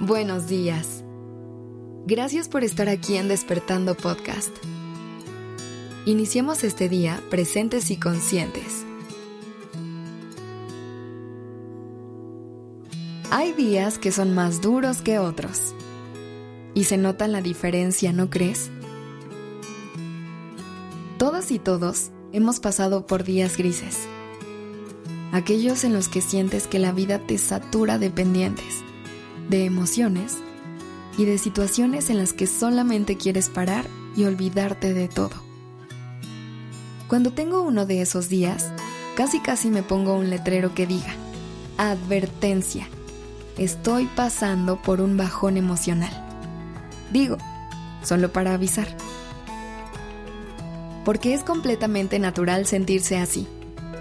Buenos días. Gracias por estar aquí en Despertando Podcast. Iniciemos este día presentes y conscientes. Hay días que son más duros que otros. Y se nota la diferencia, ¿no crees? Todas y todos hemos pasado por días grises. Aquellos en los que sientes que la vida te satura de pendientes de emociones y de situaciones en las que solamente quieres parar y olvidarte de todo. Cuando tengo uno de esos días, casi casi me pongo un letrero que diga, advertencia, estoy pasando por un bajón emocional. Digo, solo para avisar. Porque es completamente natural sentirse así,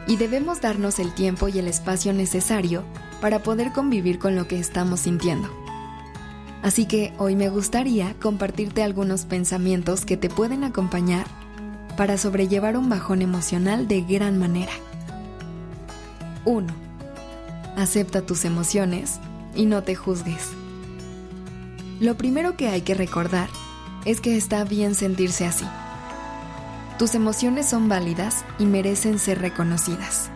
y debemos darnos el tiempo y el espacio necesario para poder convivir con lo que estamos sintiendo. Así que hoy me gustaría compartirte algunos pensamientos que te pueden acompañar para sobrellevar un bajón emocional de gran manera. 1. Acepta tus emociones y no te juzgues. Lo primero que hay que recordar es que está bien sentirse así. Tus emociones son válidas y merecen ser reconocidas.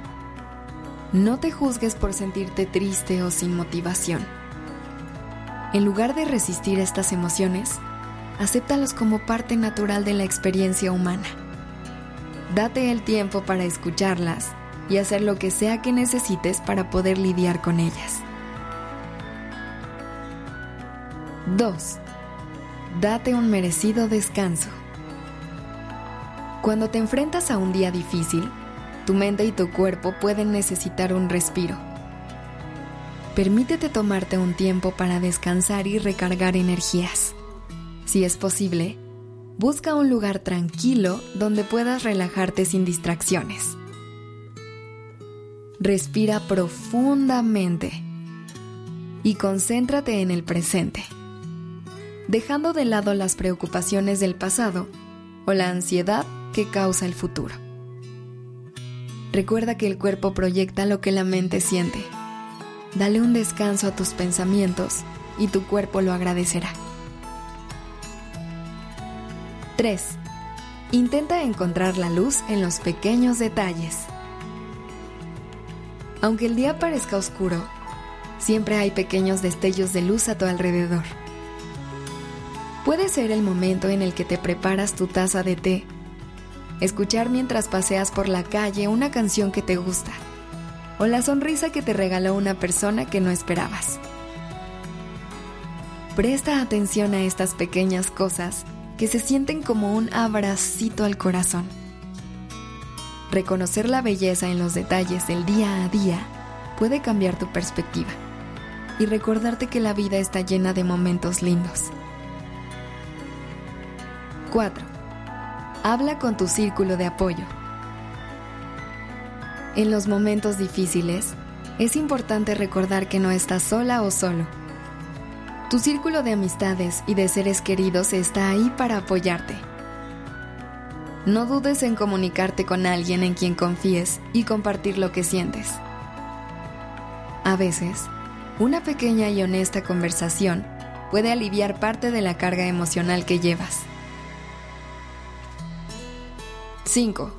No te juzgues por sentirte triste o sin motivación. En lugar de resistir estas emociones, acéptalos como parte natural de la experiencia humana. Date el tiempo para escucharlas y hacer lo que sea que necesites para poder lidiar con ellas. 2. Date un merecido descanso. Cuando te enfrentas a un día difícil, tu mente y tu cuerpo pueden necesitar un respiro. Permítete tomarte un tiempo para descansar y recargar energías. Si es posible, busca un lugar tranquilo donde puedas relajarte sin distracciones. Respira profundamente y concéntrate en el presente, dejando de lado las preocupaciones del pasado o la ansiedad que causa el futuro. Recuerda que el cuerpo proyecta lo que la mente siente. Dale un descanso a tus pensamientos y tu cuerpo lo agradecerá. 3. Intenta encontrar la luz en los pequeños detalles. Aunque el día parezca oscuro, siempre hay pequeños destellos de luz a tu alrededor. Puede ser el momento en el que te preparas tu taza de té escuchar mientras paseas por la calle una canción que te gusta o la sonrisa que te regaló una persona que no esperabas. Presta atención a estas pequeñas cosas que se sienten como un abracito al corazón. Reconocer la belleza en los detalles del día a día puede cambiar tu perspectiva y recordarte que la vida está llena de momentos lindos. 4. Habla con tu círculo de apoyo. En los momentos difíciles, es importante recordar que no estás sola o solo. Tu círculo de amistades y de seres queridos está ahí para apoyarte. No dudes en comunicarte con alguien en quien confíes y compartir lo que sientes. A veces, una pequeña y honesta conversación puede aliviar parte de la carga emocional que llevas. 5.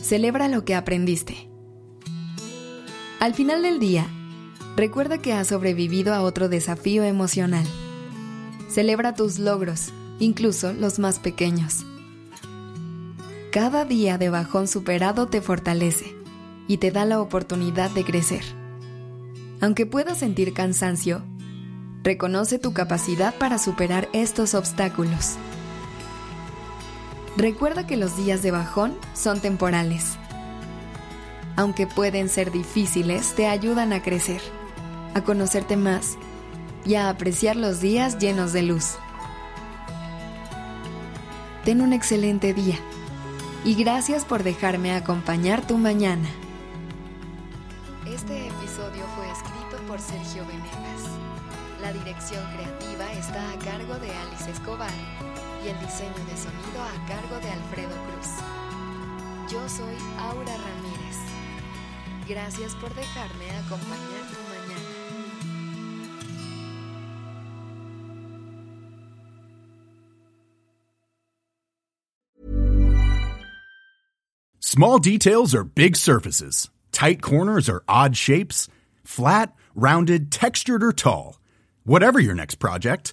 Celebra lo que aprendiste. Al final del día, recuerda que has sobrevivido a otro desafío emocional. Celebra tus logros, incluso los más pequeños. Cada día de bajón superado te fortalece y te da la oportunidad de crecer. Aunque puedas sentir cansancio, reconoce tu capacidad para superar estos obstáculos. Recuerda que los días de bajón son temporales. Aunque pueden ser difíciles, te ayudan a crecer, a conocerte más y a apreciar los días llenos de luz. Ten un excelente día y gracias por dejarme acompañar tu mañana. Este episodio fue escrito por Sergio Venegas. La dirección creativa está a cargo de Alice Escobar y el diseño de sonido a cargo de Alfredo Cruz. Yo soy Aura Ramírez. Gracias por dejarme acompañar tu mañana. Small details are big surfaces. Tight corners are odd shapes. Flat, rounded, textured or tall. Whatever your next project,